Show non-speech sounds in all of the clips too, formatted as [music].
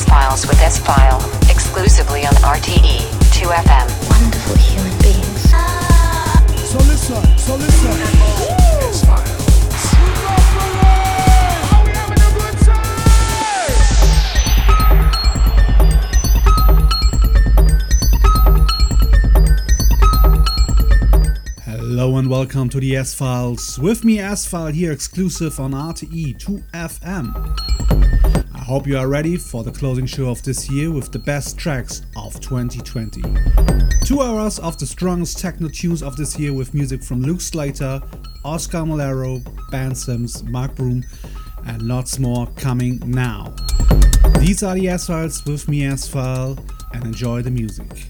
S Files with S File, exclusively on RTE 2FM. Wonderful human beings. So listen, so listen. Hello and welcome to the S Files. With me, S File, here exclusive on RTE 2FM. Hope you are ready for the closing show of this year with the best tracks of 2020. Two hours of the strongest techno tunes of this year with music from Luke Slater, Oscar Mulero, Ben Sims, Mark Broom, and lots more coming now. These are the S Files with me, S File, and enjoy the music.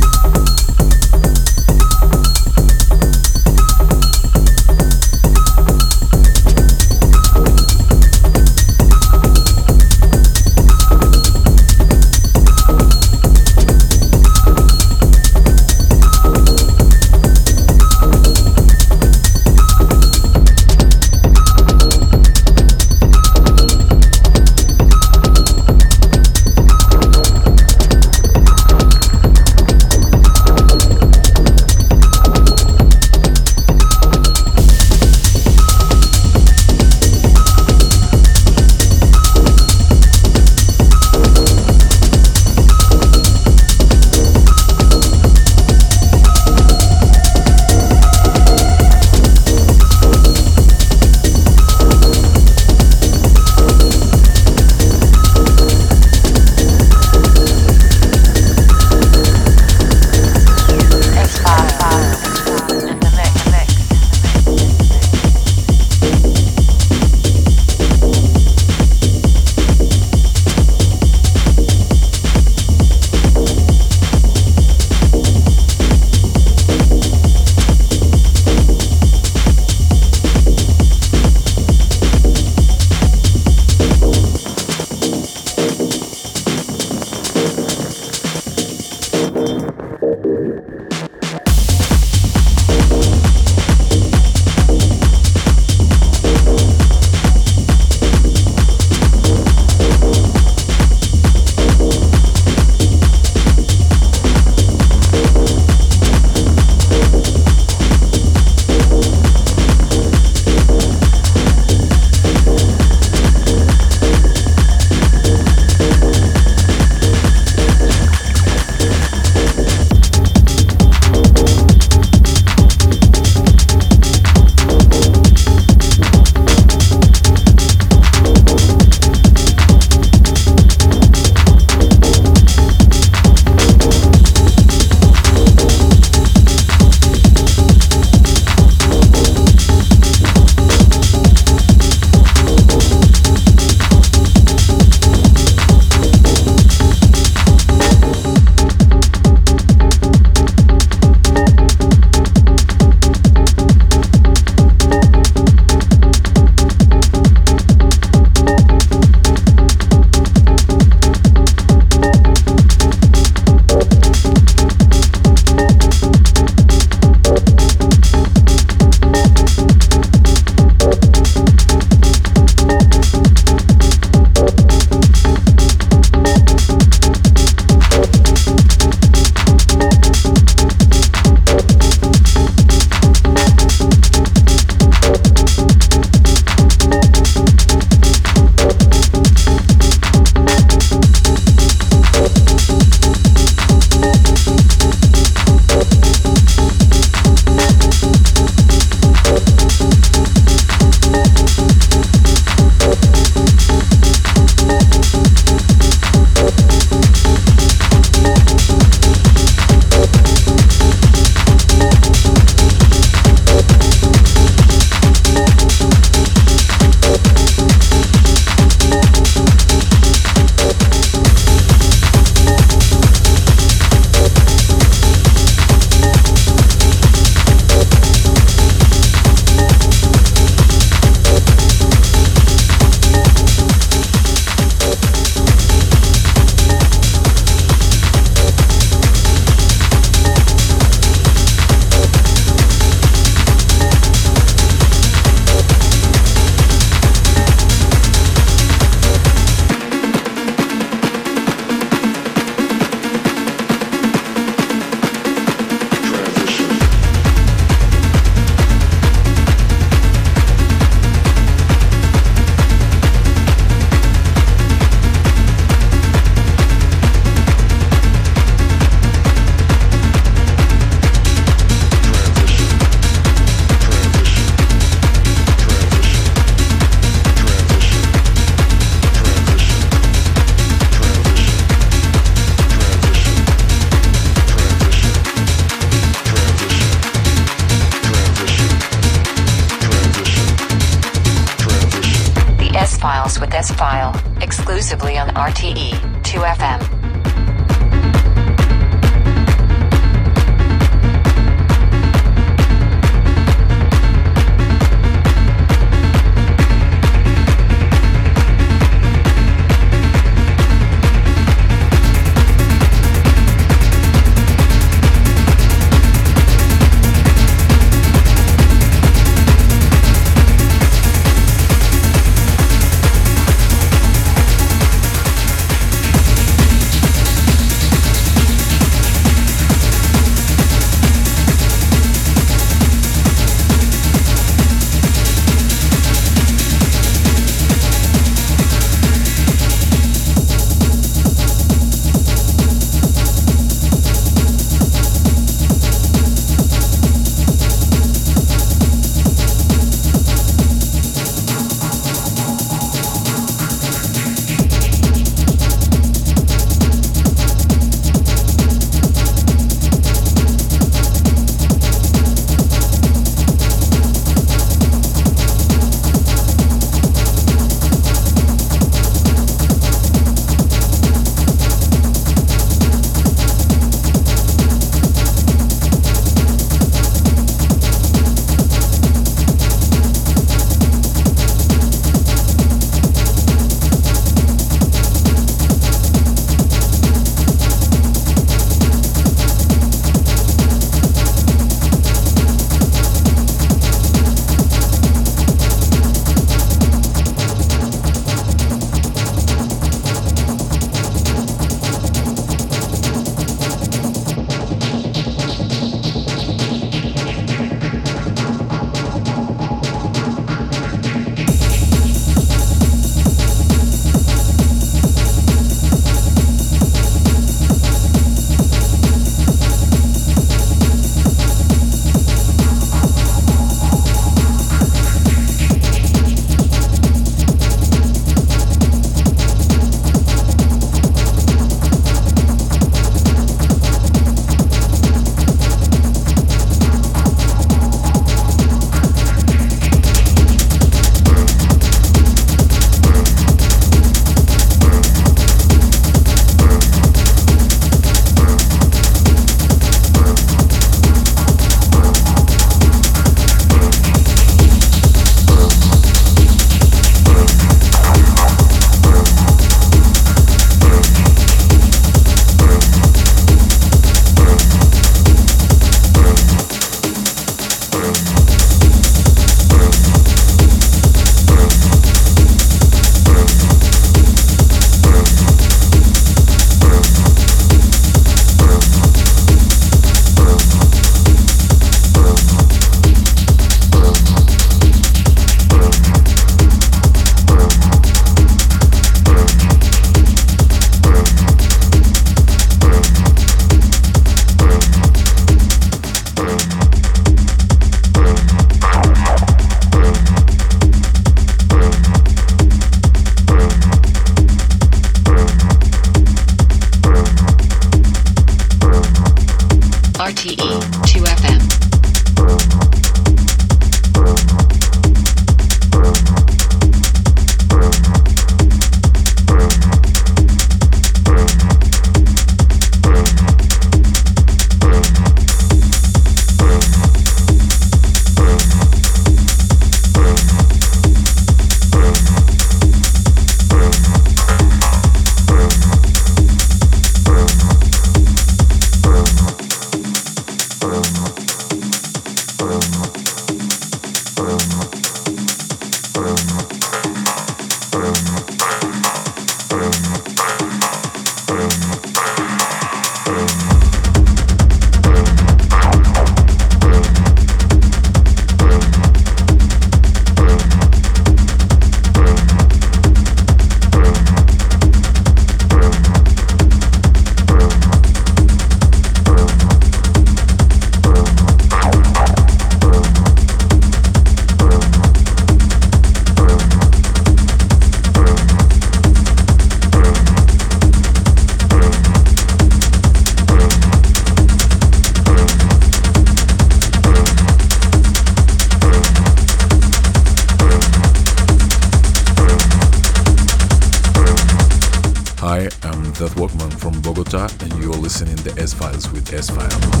And you're listening to S Files with S File.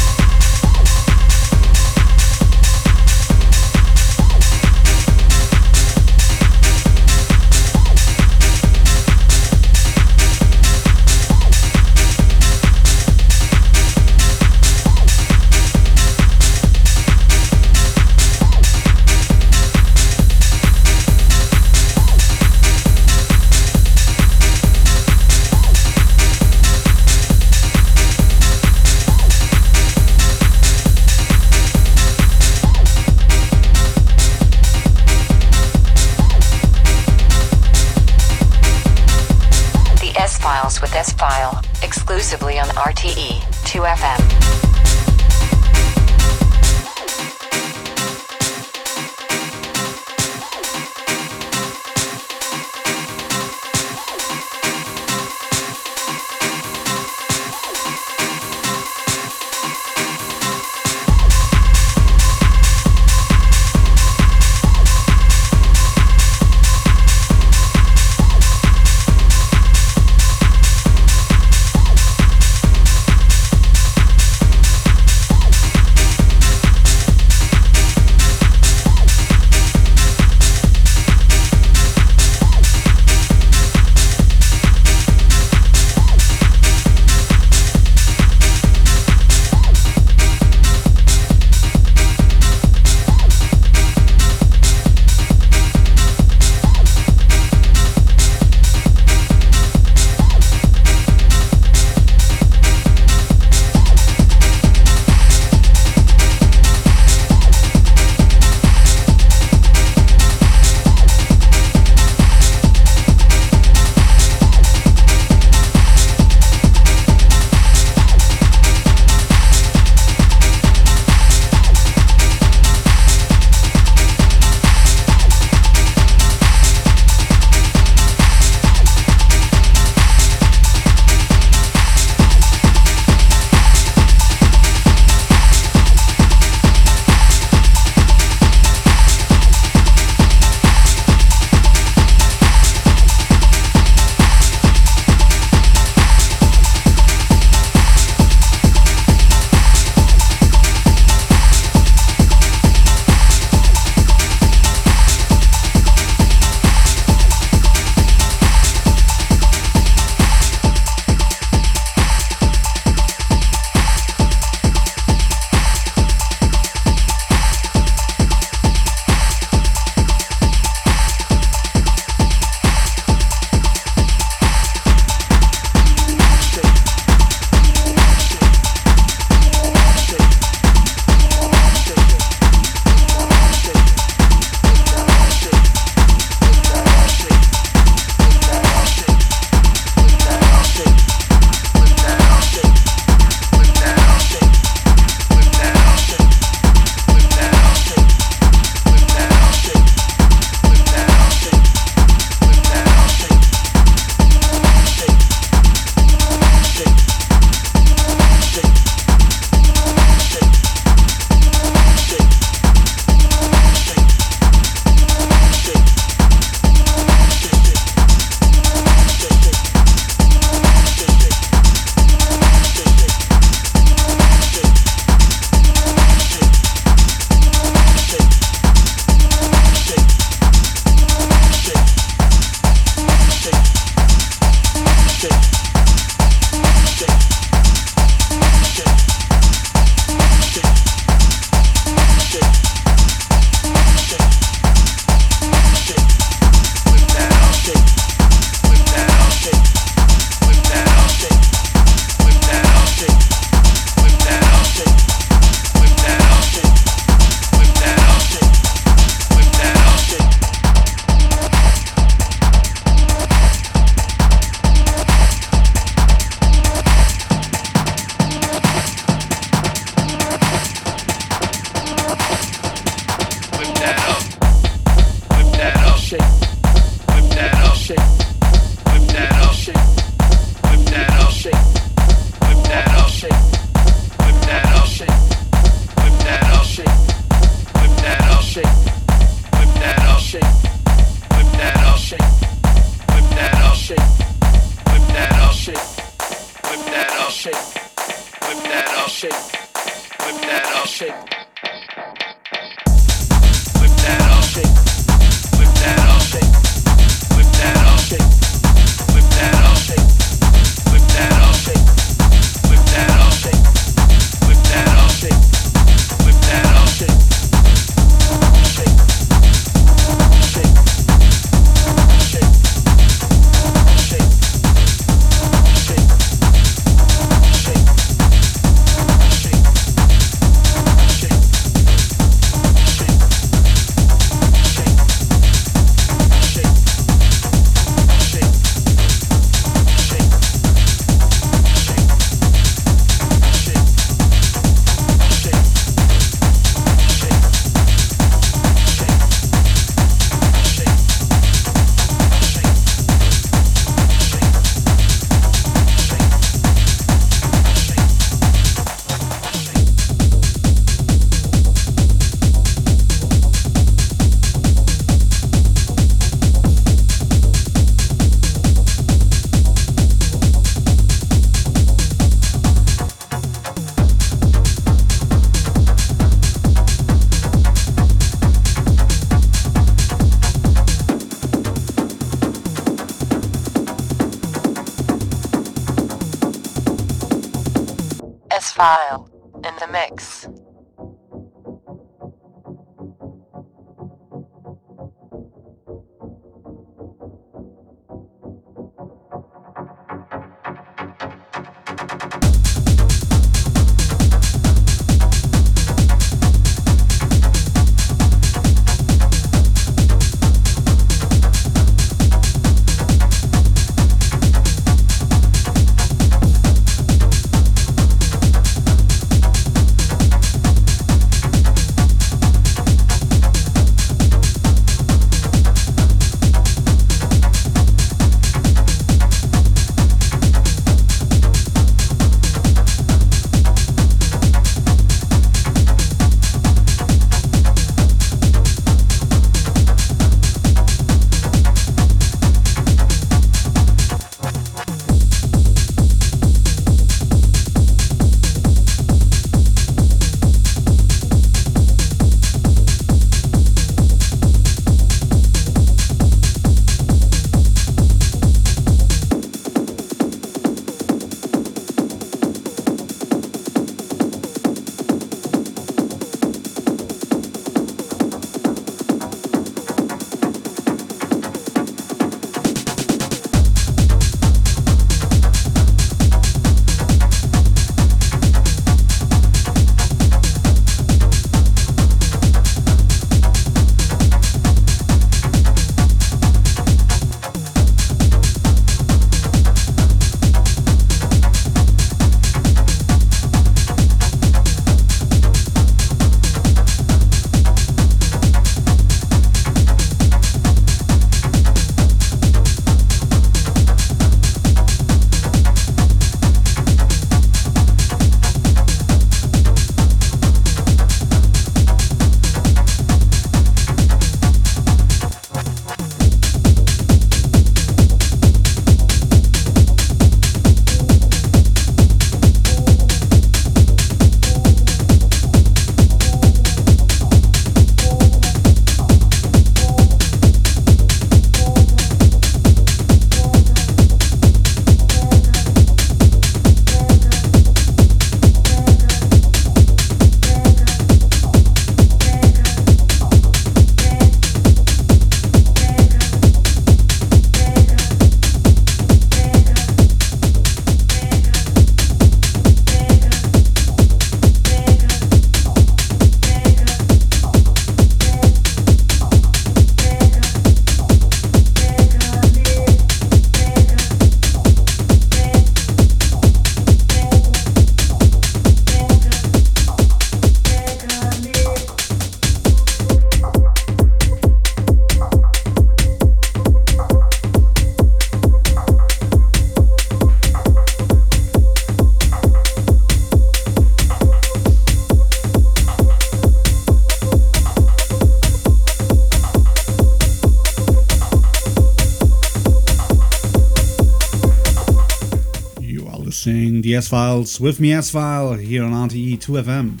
The S Files with me, S-File, here on RTE 2FM.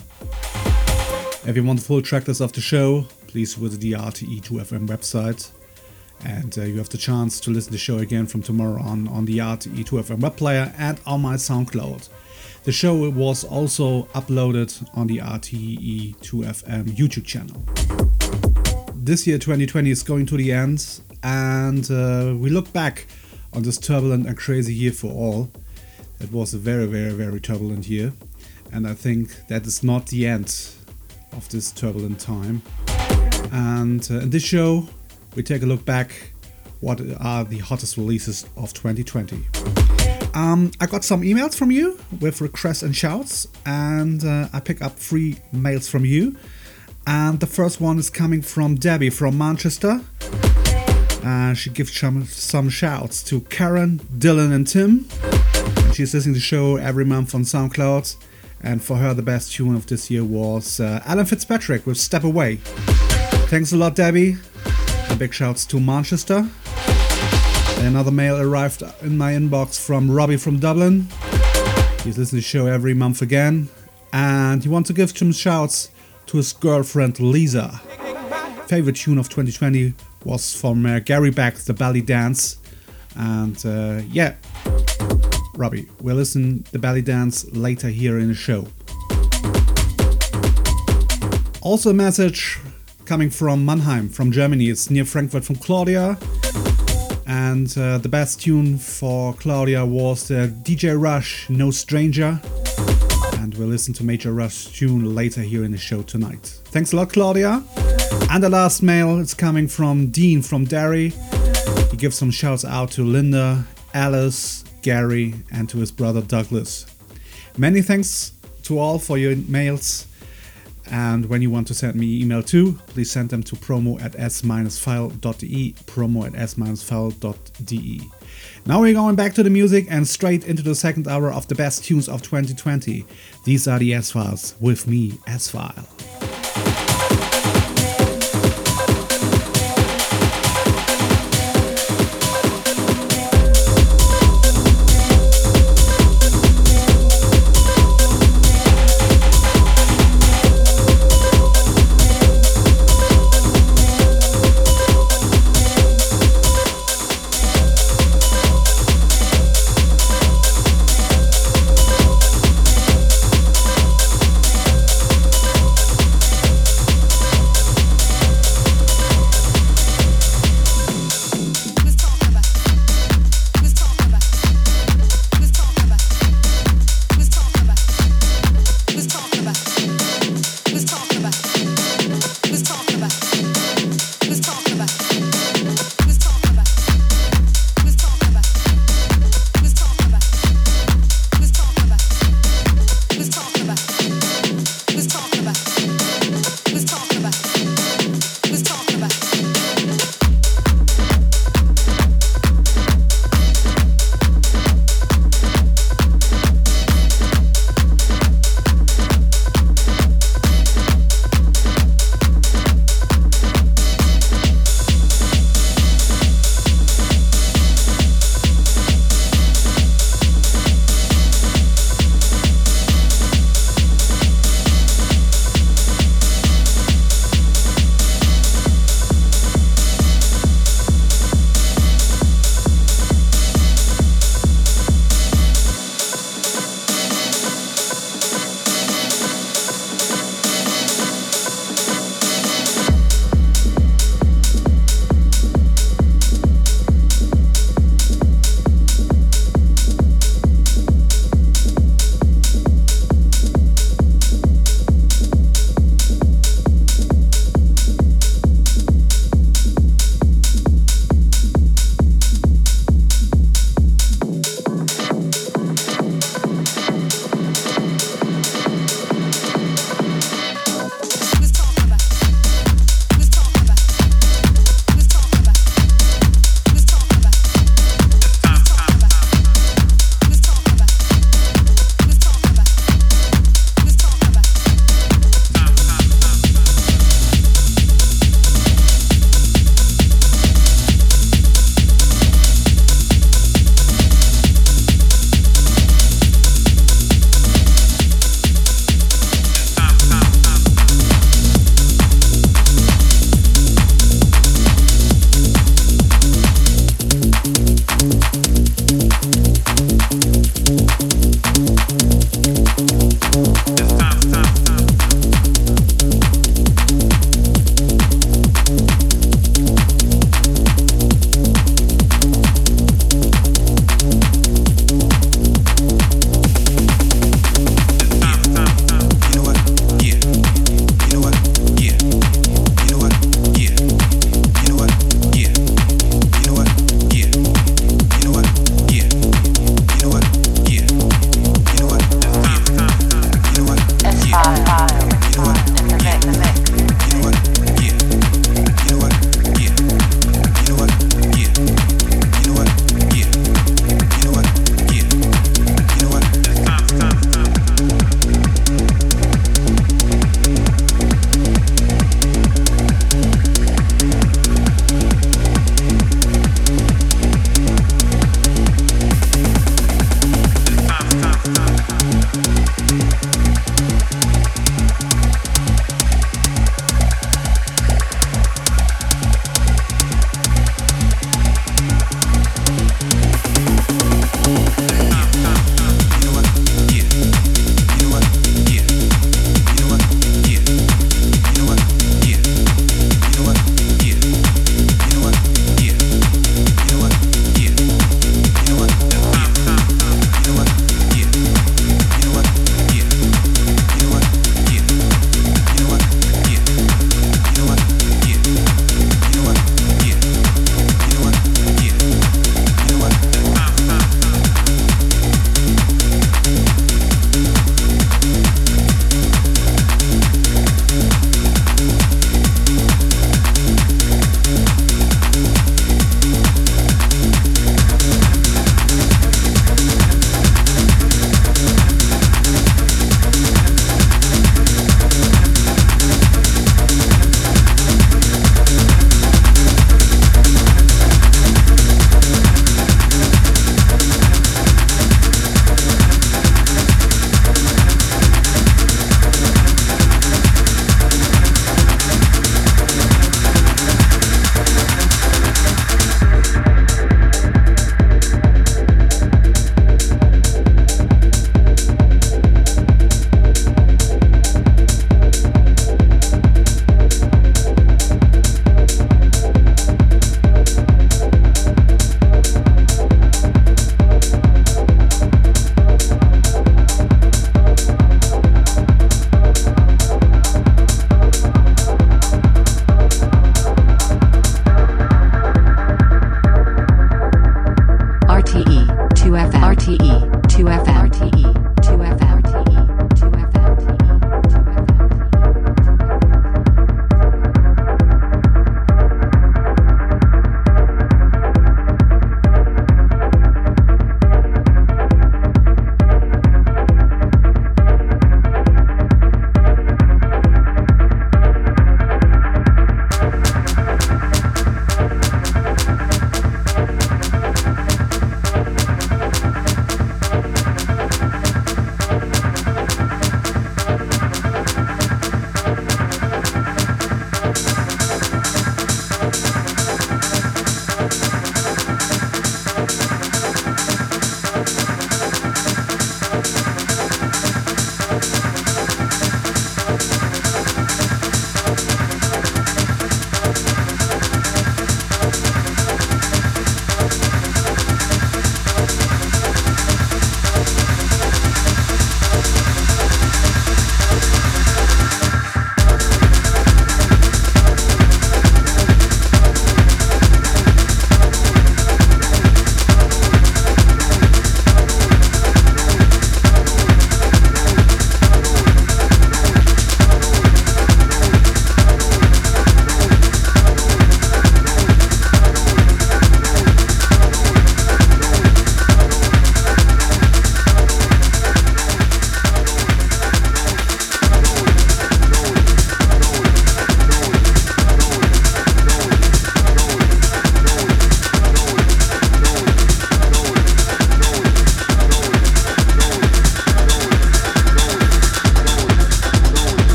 If you want the full tracklist of the show, please visit the RTE 2FM website. And uh, you have the chance to listen to the show again from tomorrow on on the RTE 2FM web player and on my SoundCloud. The show was also uploaded on the RTE 2FM YouTube channel. This year, 2020, is going to the end, and uh, we look back on this turbulent and crazy year for all. It was a very, very, very turbulent year, and I think that is not the end of this turbulent time. And uh, in this show, we take a look back what are the hottest releases of 2020. Um, I got some emails from you with requests and shouts, and uh, I pick up three mails from you. And the first one is coming from Debbie from Manchester. Uh, she gives some, some shouts to Karen, Dylan, and Tim. She's listening to the show every month on SoundCloud. And for her, the best tune of this year was uh, Alan Fitzpatrick with Step Away. Thanks a lot, Debbie. And big shouts to Manchester. Another mail arrived in my inbox from Robbie from Dublin. He's listening to the show every month again. And he wants to give some shouts to his girlfriend Lisa. Favorite tune of 2020 was from uh, Gary Beck, The Belly Dance. And uh, yeah, Robbie. We'll listen the belly dance later here in the show. Also a message coming from Mannheim, from Germany. It's near Frankfurt from Claudia. And uh, the best tune for Claudia was the DJ Rush No Stranger. And we'll listen to DJ Rush tune later here in the show tonight. Thanks a lot, Claudia. And the last mail is coming from Dean from Derry. He gives some shouts out to Linda, Alice, Gary, and to his brother Douglas. Many thanks to all for your mails. And when you want to send me email too, please send them to promo at s-file.de, promo at s-file.de. Now we're going back to the music and straight into the second hour of the best tunes of 2020. These are the S-Files with me, S-File.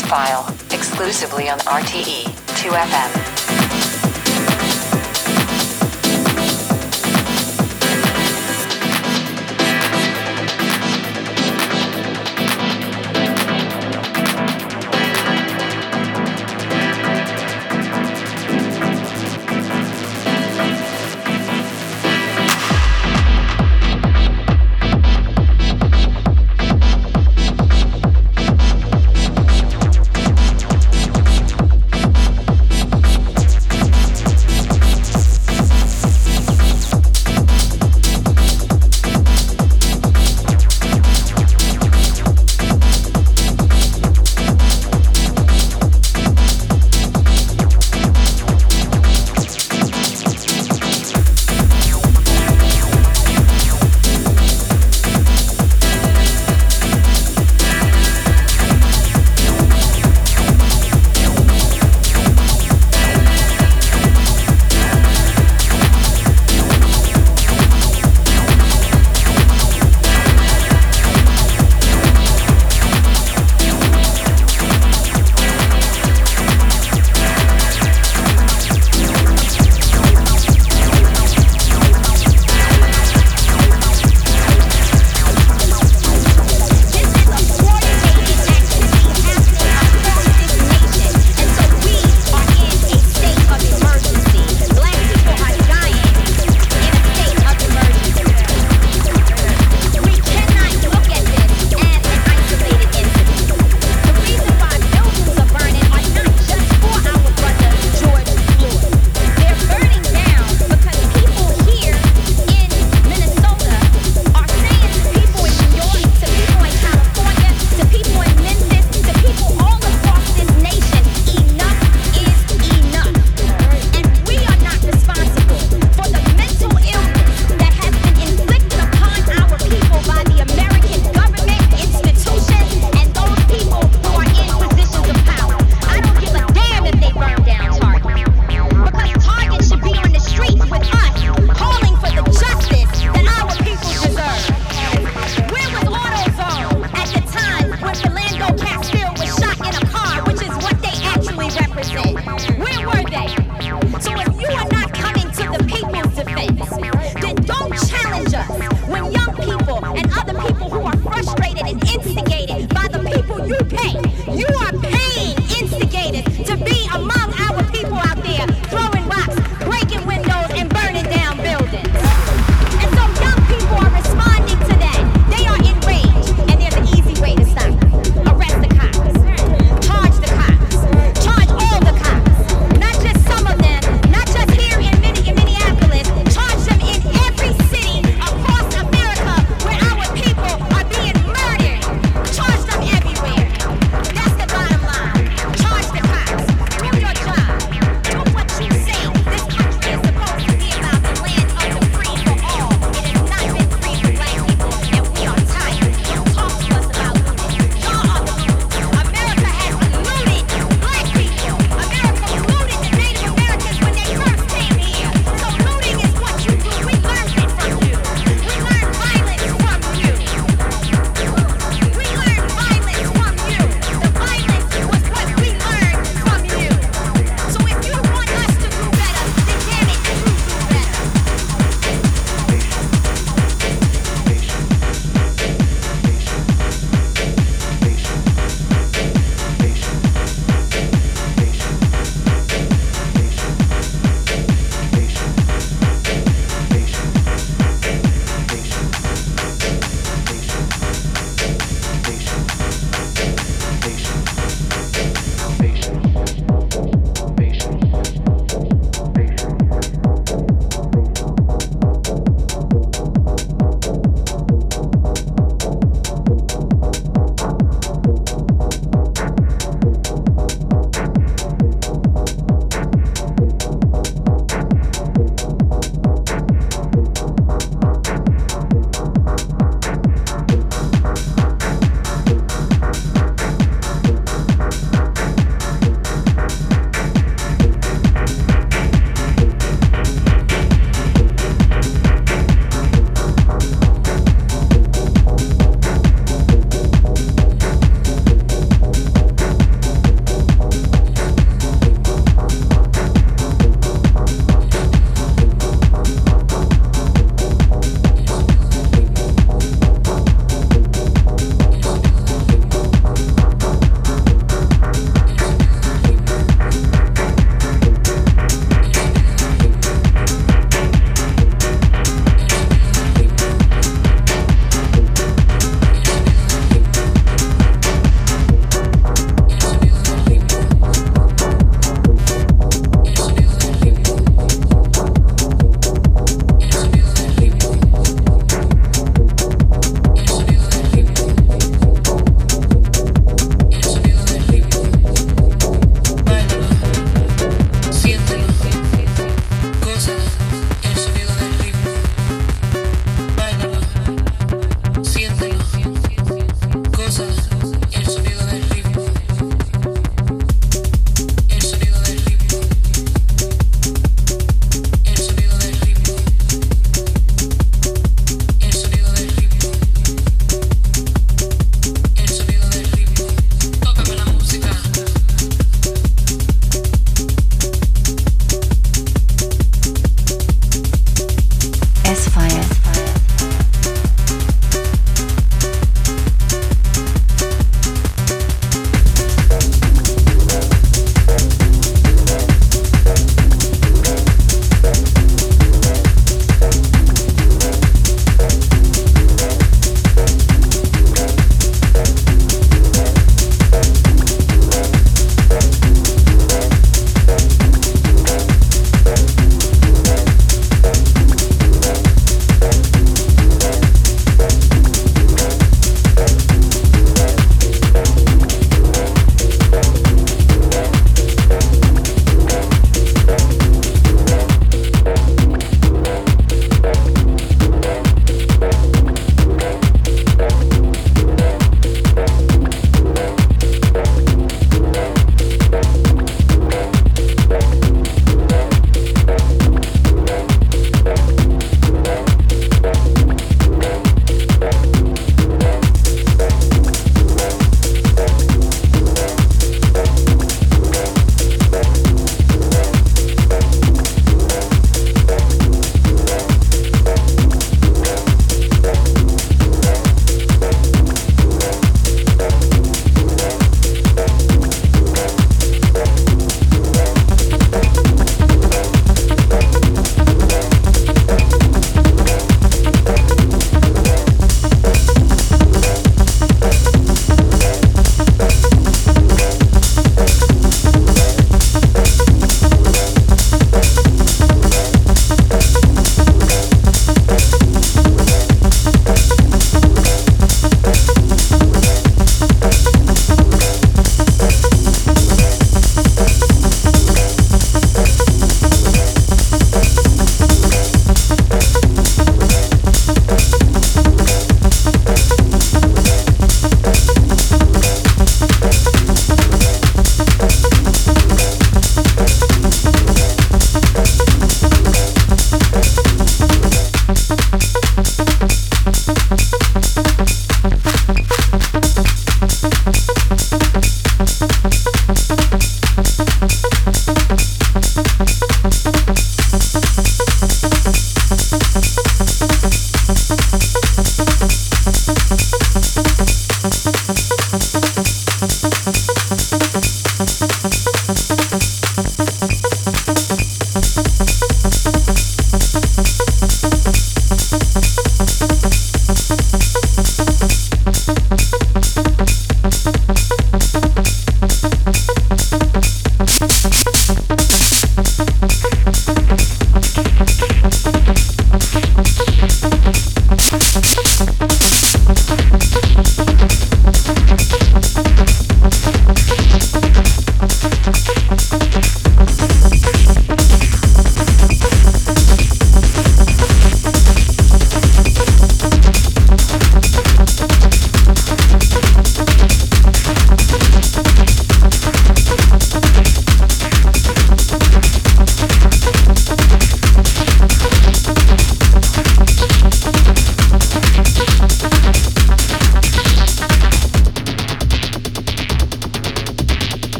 File, exclusively on RTE 2FM.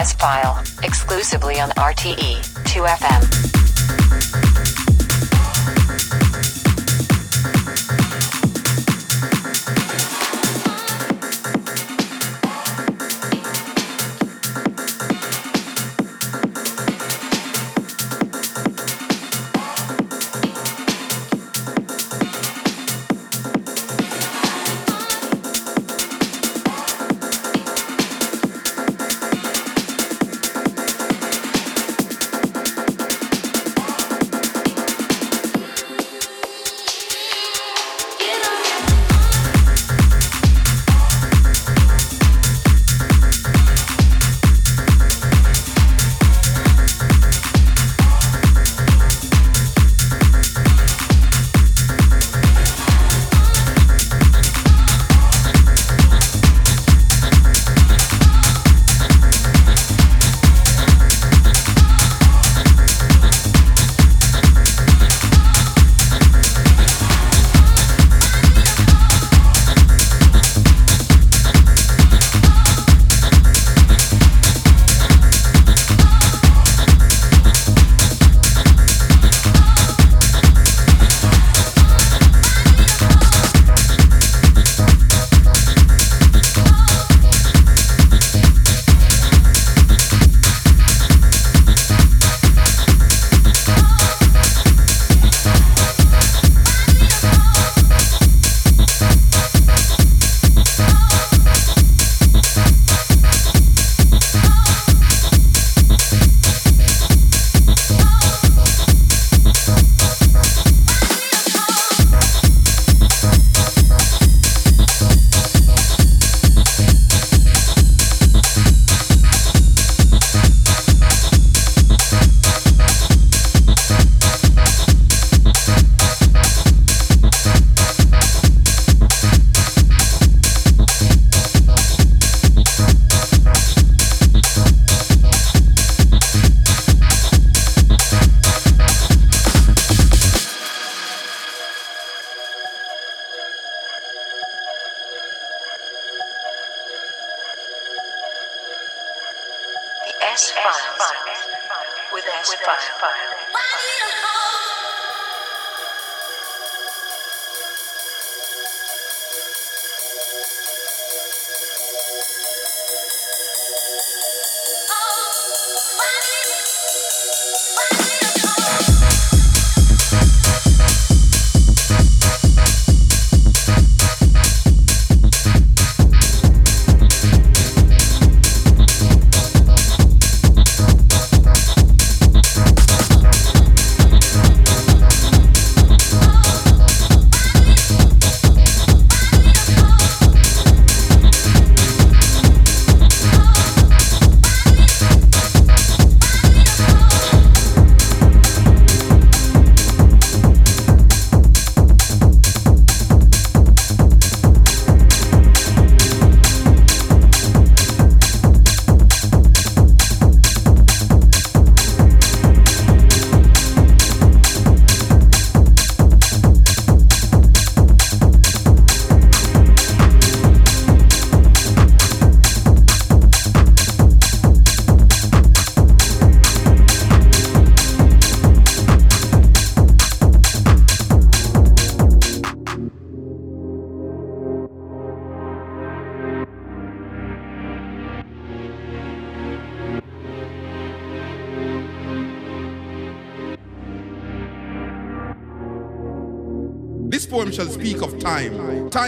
S-File,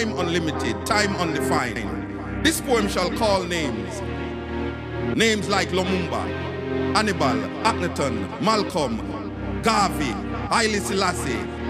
time, unlimited, time undefined. This poem shall call names. Names like Lumumba, Hannibal, Akhenaton, Malcolm, Garvey, Haile Selassie.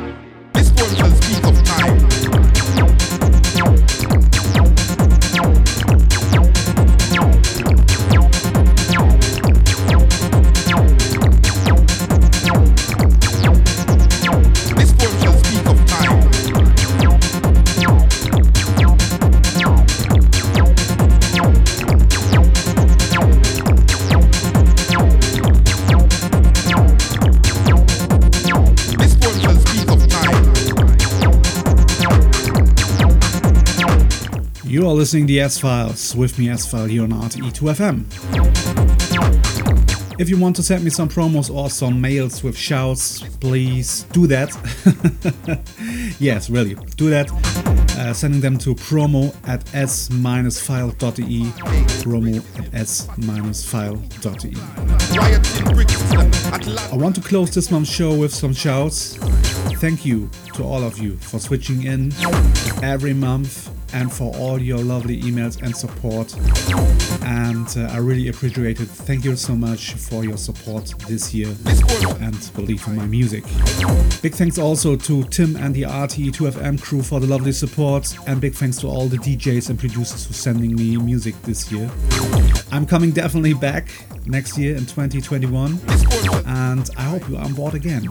Are listening to S Files with me, S-File, here on RTE2FM. If you want to send me some promos or some mails with shouts, please do that. [laughs] yes, really, do that. Uh, sending them to promo at s-file.de. Promo at s-file.de. I want to close this month's show with some shouts. Thank you to all of you for switching in every month and for all your lovely emails and support. And uh, I really appreciate it. Thank you so much for your support this year and believe in my music. Big thanks also to Tim and the RTE2FM crew for the lovely support, and big thanks to all the DJs and producers for sending me music this year. I'm coming definitely back next year in 2021, and I hope you're on board again.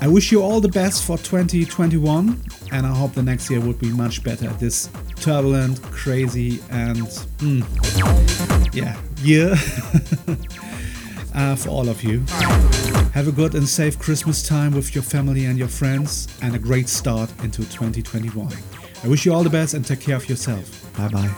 I wish you all the best for 2021, and I hope the next year would be much better. This turbulent, crazy, and mm, yeah, year [laughs] uh, for all of you. Have a good and safe Christmas time with your family and your friends, and a great start into 2021. I wish you all the best and take care of yourself. Bye bye.